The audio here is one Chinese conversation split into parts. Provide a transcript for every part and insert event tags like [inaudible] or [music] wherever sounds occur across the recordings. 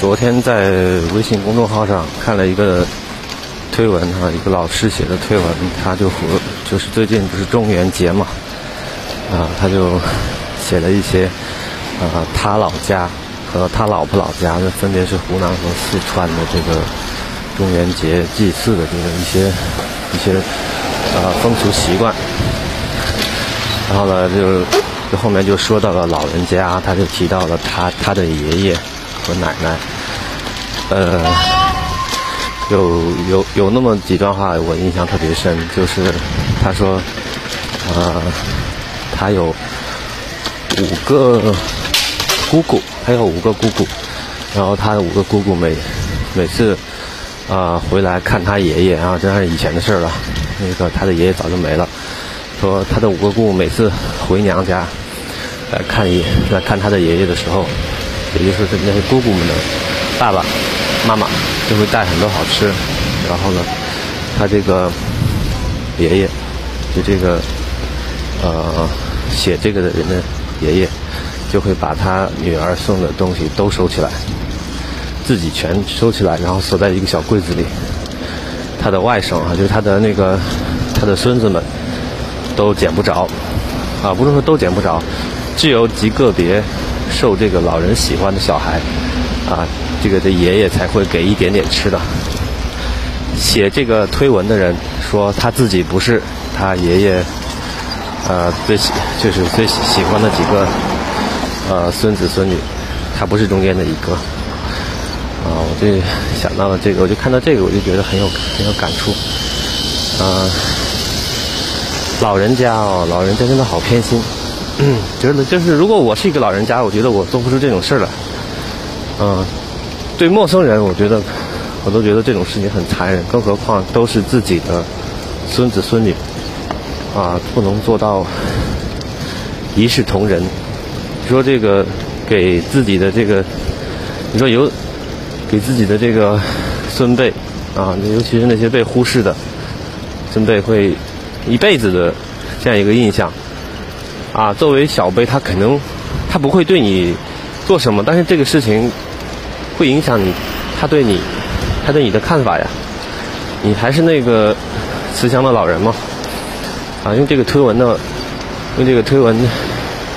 昨天在微信公众号上看了一个推文哈，一个老师写的推文，他就和就是最近不是中元节嘛，啊，他就写了一些啊他老家和他老婆老家，那分别是湖南和四川的这个中元节祭祀的这个一些一些啊风俗习惯，然后呢就就后面就说到了老人家，他就提到了他他的爷爷。和奶奶，呃，有有有那么几段话我印象特别深，就是他说，呃，他有五个姑姑，还有五个姑姑，然后他的五个姑姑每每次啊回来看他爷爷啊，这是以前的事了，那个他的爷爷早就没了，说他的五个姑姑每次回娘家来看爷来看他的爷爷的时候。也就是，那些姑姑们的爸爸妈妈就会带很多好吃，然后呢，他这个爷爷就这个呃写这个的人的爷爷就会把他女儿送的东西都收起来，自己全收起来，然后锁在一个小柜子里。他的外甥啊，就是他的那个他的孙子们都捡不着啊，不是说都捡不着，只有极个别。受这个老人喜欢的小孩，啊，这个这爷爷才会给一点点吃的。写这个推文的人说他自己不是他爷爷，呃，最喜就是最喜欢的几个呃孙子孙女，他不是中间的一个。啊，我就想到了这个，我就看到这个，我就觉得很有很有感触。啊，老人家哦，老人家真的好偏心。嗯，觉得就是，如果我是一个老人家，我觉得我做不出这种事儿来。嗯，对陌生人，我觉得我都觉得这种事情很残忍，更何况都是自己的孙子孙女，啊，不能做到一视同仁。你说这个给自己的这个，你说有给自己的这个孙辈啊，尤其是那些被忽视的孙辈，会一辈子的这样一个印象。啊，作为小辈，他可能他不会对你做什么，但是这个事情会影响你，他对你，他对你的看法呀。你还是那个慈祥的老人吗？啊，用这个推文的，用这个推文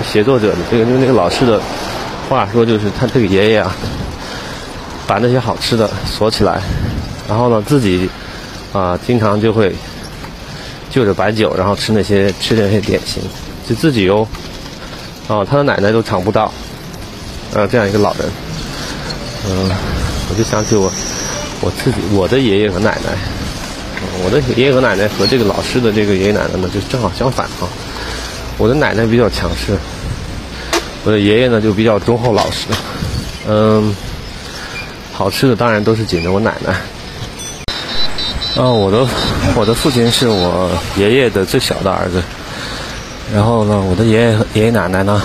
写作者的这个用那个老师的话说，就是他这个爷爷啊，把那些好吃的锁起来，然后呢，自己啊经常就会就着白酒，然后吃那些吃那些点心。就自己哦，哦，他的奶奶都尝不到，呃，这样一个老人，嗯，我就想起我我自己我的爷爷和奶奶，我的爷爷和奶奶和这个老师的这个爷爷奶奶呢，就正好相反啊。我的奶奶比较强势，我的爷爷呢就比较忠厚老实，嗯，好吃的当然都是紧着我奶奶。啊，我的我的父亲是我爷爷的最小的儿子。然后呢，我的爷爷爷爷奶奶呢，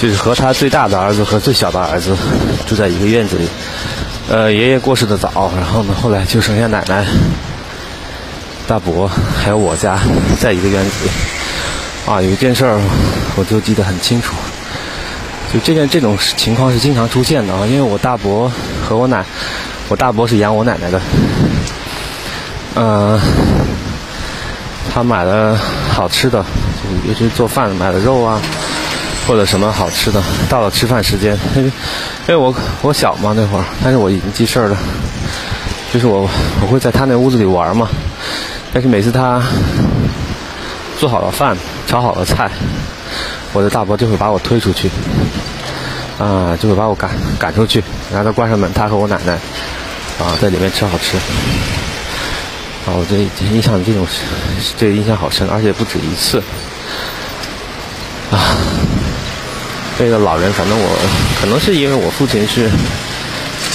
就是和他最大的儿子和最小的儿子住在一个院子里。呃，爷爷过世的早，然后呢，后来就剩下奶奶、大伯还有我家在一个院子里。啊，有一件事儿我就记得很清楚，就这件这种情况是经常出现的啊，因为我大伯和我奶，我大伯是养我奶奶的，嗯。他买了好吃的，就尤其是做饭买了肉啊，或者什么好吃的。到了吃饭时间，因 [laughs] 为我我小嘛那会儿，但是我已经记事儿了。就是我我会在他那屋子里玩嘛，但是每次他做好了饭、炒好了菜，我的大伯就会把我推出去，啊，就会把我赶赶出去，然后他关上门，他和我奶奶啊在里面吃好吃。啊，我这印象这种，这个印象好深，而且不止一次。啊，这个老人，反正我可能是因为我父亲是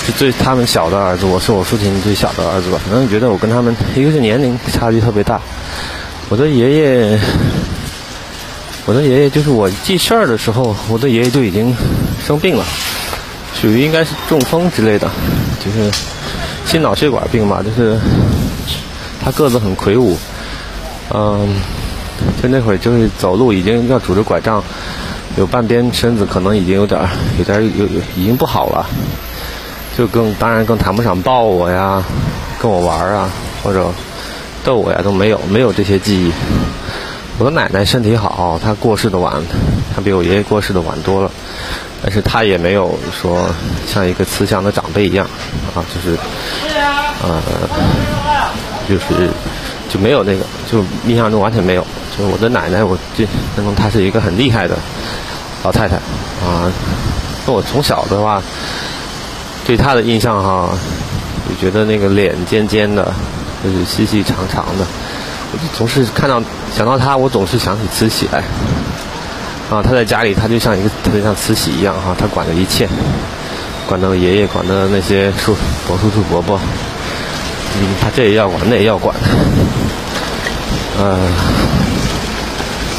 是最他们小的儿子，我是我父亲最小的儿子吧。反正觉得我跟他们，一个是年龄差距特别大。我的爷爷，我的爷爷就是我记事儿的时候，我的爷爷就已经生病了，属于应该是中风之类的，就是心脑血管病吧，就是。他个子很魁梧，嗯，就那会儿就是走路已经要拄着拐杖，有半边身子可能已经有点儿、有点儿、有有已经不好了。就更当然更谈不上抱我呀，跟我玩啊，或者逗我呀都没有，没有这些记忆。我的奶奶身体好，她过世的晚，她比我爷爷过世的晚多了，但是她也没有说像一个慈祥的长辈一样，啊，就是，呃，就是就没有那个，就印象中完全没有。就是我的奶奶，我就认为她是一个很厉害的老太太，啊，那我从小的话对她的印象哈，就觉得那个脸尖尖的，就是细细长长的。我就总是看到想到她，我总是想起慈禧来。啊，她在家里，她就像一个特别像慈禧一样哈，她管的一切，管的爷爷，管的那些叔伯叔叔伯伯，嗯，他这也要管，那也要管。嗯，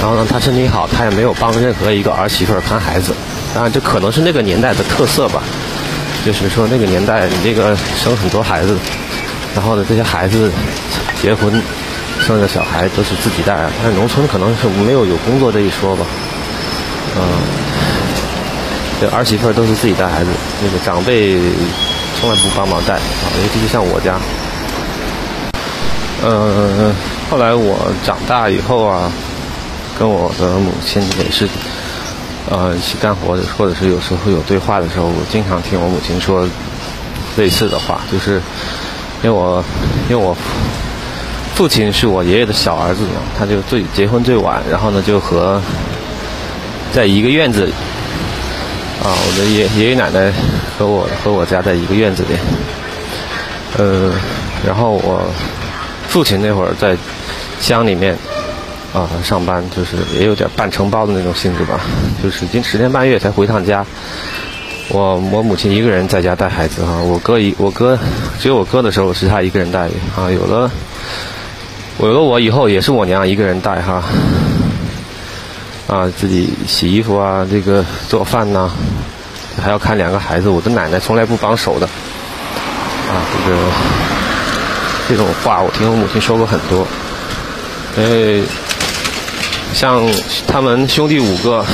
然后呢，他身体好，他也没有帮任何一个儿媳妇看孩子。当然，这可能是那个年代的特色吧，就是说那个年代你这个生很多孩子，然后呢，这些孩子结婚。生的小孩都是自己带，但是农村可能是没有有工作这一说吧，嗯，这儿媳妇都是自己带孩子，那个长辈从来不帮忙带啊，尤其是像我家，嗯，后来我长大以后啊，跟我的母亲也是，呃，一起干活，或者是有时候有对话的时候，我经常听我母亲说类似的话，就是因为我因为我。父亲是我爷爷的小儿子嘛，他就最结婚最晚，然后呢就和在一个院子啊，我的爷爷爷奶奶和我和我家在一个院子里，呃，然后我父亲那会儿在乡里面啊上班，就是也有点半承包的那种性质吧，就是已经十天半月才回趟家。我我母亲一个人在家带孩子啊，我哥一我哥只有我哥的时候是他一个人带的啊，有了。有了我以后，也是我娘一个人带哈，啊，自己洗衣服啊，这个做饭呐，还要看两个孩子。我的奶奶从来不帮手的，啊，这个这种话我听我母亲说过很多。呃，像他们兄弟五个，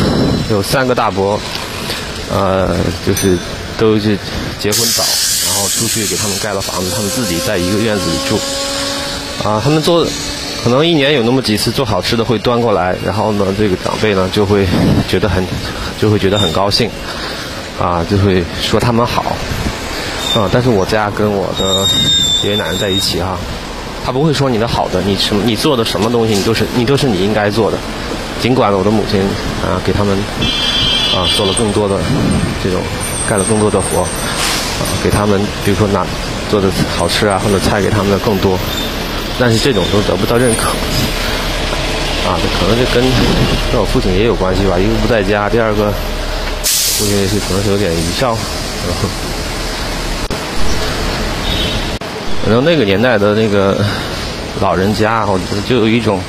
有三个大伯，呃，就是都是结婚早，然后出去给他们盖了房子，他们自己在一个院子里住。啊，他们做，可能一年有那么几次做好吃的会端过来，然后呢，这个长辈呢就会觉得很，就会觉得很高兴，啊，就会说他们好，啊，但是我家跟我的爷爷奶奶在一起哈，他不会说你的好的，你什么你做的什么东西，你都是你都是你应该做的，尽管我的母亲啊给他们啊做了更多的这种干了更多的活，啊，给他们比如说拿做的好吃啊或者菜给他们的更多。但是这种都得不到认可，啊，这可能这跟跟我父亲也有关系吧。一个不在家，第二个父亲是可能是有点愚孝。反正那个年代的那个 [sighs] 老人家，我觉得就有一种，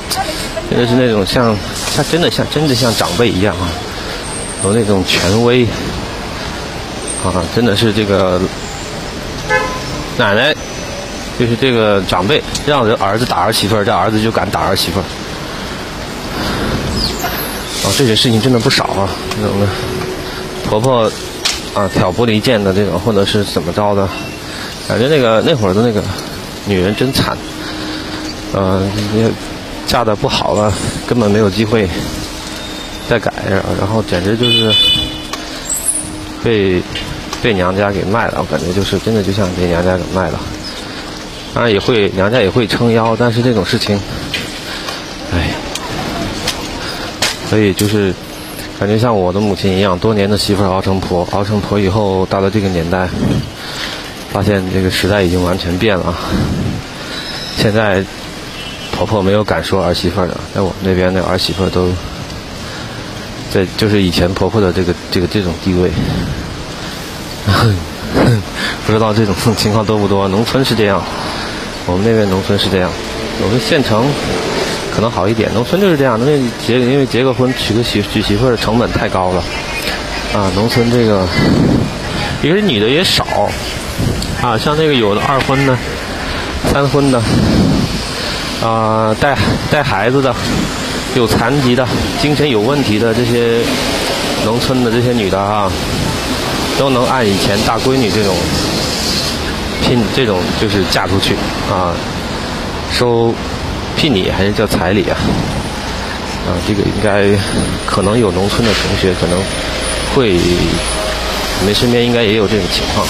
真的是那种像，像真的像真的像长辈一样啊，有那种权威，啊，真的是这个奶奶。就是这个长辈让人儿子打儿媳妇儿，这儿子就敢打儿媳妇儿。啊，这些事情真的不少啊！这种的婆婆啊挑拨离间的这种，或者是怎么着的，感觉那个那会儿的那个女人真惨。嗯，嫁的不好了，根本没有机会再改，然后简直就是被被娘家给卖了。我感觉就是真的就像被娘家给卖了。当然也会，娘家也会撑腰，但是这种事情，哎，所以就是感觉像我的母亲一样，多年的媳妇熬成婆，熬成婆以后，到了这个年代，发现这个时代已经完全变了。现在婆婆没有敢说儿媳妇的，在我们那边的儿媳妇都在，就是以前婆婆的这个这个这种地位。[laughs] 不知道这种情况多不多？农村是这样。我们那边农村是这样，我们县城可能好一点。农村就是这样，因为结因为结个婚娶个媳娶媳妇的成本太高了，啊，农村这个，因为女的也少，啊，像那个有的二婚的、三婚的，啊，带带孩子的、有残疾的、精神有问题的这些农村的这些女的啊，都能按以前大闺女这种聘这种就是嫁出去啊，收聘礼还是叫彩礼啊？啊，这个应该可能有农村的同学可能会，你们身边应该也有这种情况。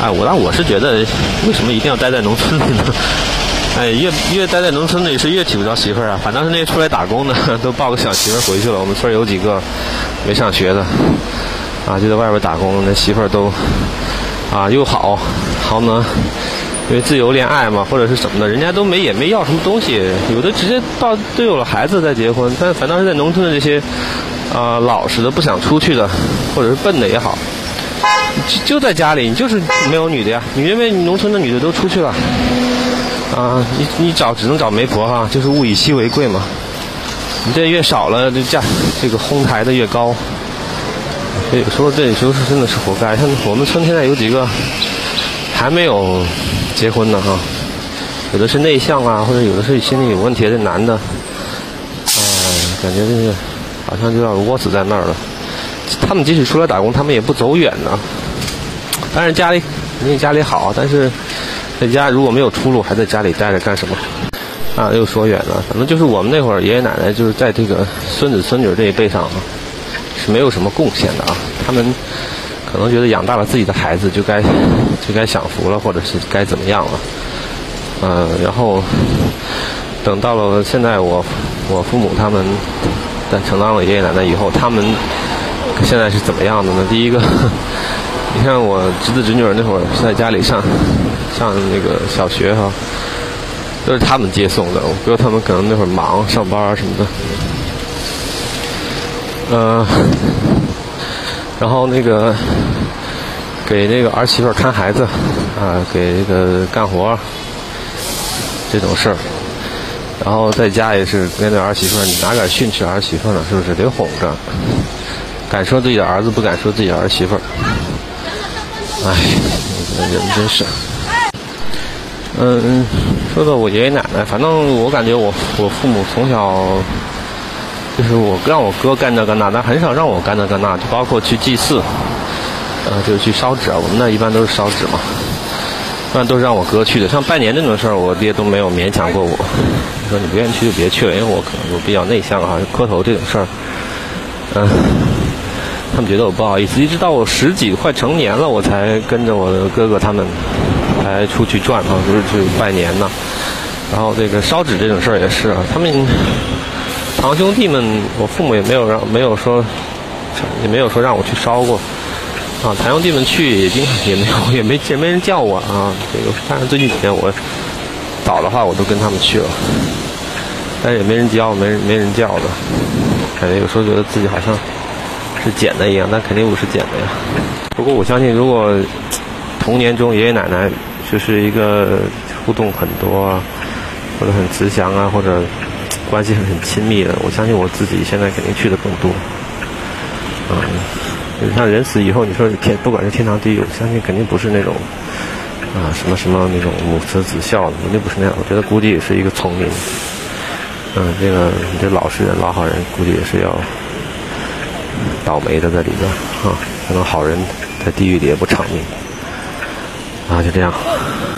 哎，我那我是觉得，为什么一定要待在农村里呢？[laughs] 哎，越越待在农村里是越娶不着媳妇儿啊。反倒是那些出来打工的，都抱个小媳妇儿回去了。我们村有几个没上学的，啊，就在外边打工，那媳妇儿都啊又好，好呢。因为自由恋爱嘛，或者是什么的，人家都没也没要什么东西，有的直接到都有了孩子再结婚。但反倒是在农村的这些啊老实的不想出去的，或者是笨的也好，就在家里，你就是没有女的呀。你因为农村的女的都出去了啊，你你找只能找媒婆哈，就是物以稀为贵嘛。你这越少了，这价这个哄抬的越高。有时候这有时候是真的是活该。像我们村现在有几个还没有。结婚的哈，有的是内向啊，或者有的是心理有问题的男的，哎，感觉这是好像就要窝死在那儿了。他们即使出来打工，他们也不走远呢。当然家里肯定家里好，但是在家如果没有出路，还在家里待着干什么？啊，又说远了。反正就是我们那会儿爷爷奶奶就是在这个孙子孙女这一辈上啊，是没有什么贡献的啊。他们。可能觉得养大了自己的孩子就该就该享福了，或者是该怎么样了，嗯，然后等到了现在，我我父母他们在承当了爷爷奶奶以后，他们现在是怎么样的呢？第一个，你看我侄子侄女儿那会儿在家里上上那个小学哈，都是他们接送的。我哥他们可能那会儿忙上班啊什么的，嗯。然后那个给那个儿媳妇看孩子，啊，给这个干活这种事儿，然后在家也是面对儿媳妇，你哪敢训斥儿媳妇呢？是不是得哄着？敢说自己的儿子，不敢说自己的儿媳妇儿。哎，人真是。嗯，说到我爷爷奶奶，反正我感觉我我父母从小。就是我让我哥干这干那，但很少让我干这干那，就包括去祭祀，呃，就是去烧纸啊。我们那一般都是烧纸嘛，一般都是让我哥去的。像拜年这种事儿，我爹都没有勉强过我，说你不愿意去就别去了，因为我可能我比较内向哈，磕头这种事儿，嗯，他们觉得我不好意思。一直到我十几快成年了，我才跟着我的哥哥他们才出去转啊，就是去拜年呢。然后这个烧纸这种事儿也是啊，他们。堂兄弟们，我父母也没有让，没有说，也没有说让我去烧过。啊，堂兄弟们去也经也没有，也没也没人叫我啊。这个，当然最近几年我早的话我都跟他们去了，但 [laughs] 是也没人教，没人没人叫的。感觉有时候觉得自己好像是捡的一样，那肯定不是捡的呀。不过我相信，如果童年中爷爷奶奶就是一个互动很多，或者很慈祥啊，或者。关系很很亲密的，我相信我自己现在肯定去的更多。嗯，你像人死以后，你说天不管是天堂地狱，我相信肯定不是那种啊什么什么那种母慈子孝的，肯定不是那样。我觉得估计也是一个丛林。嗯，这个你这老实人、老好人，估计也是要倒霉的在里边啊。可能好人在地狱里也不偿命。啊，就这样。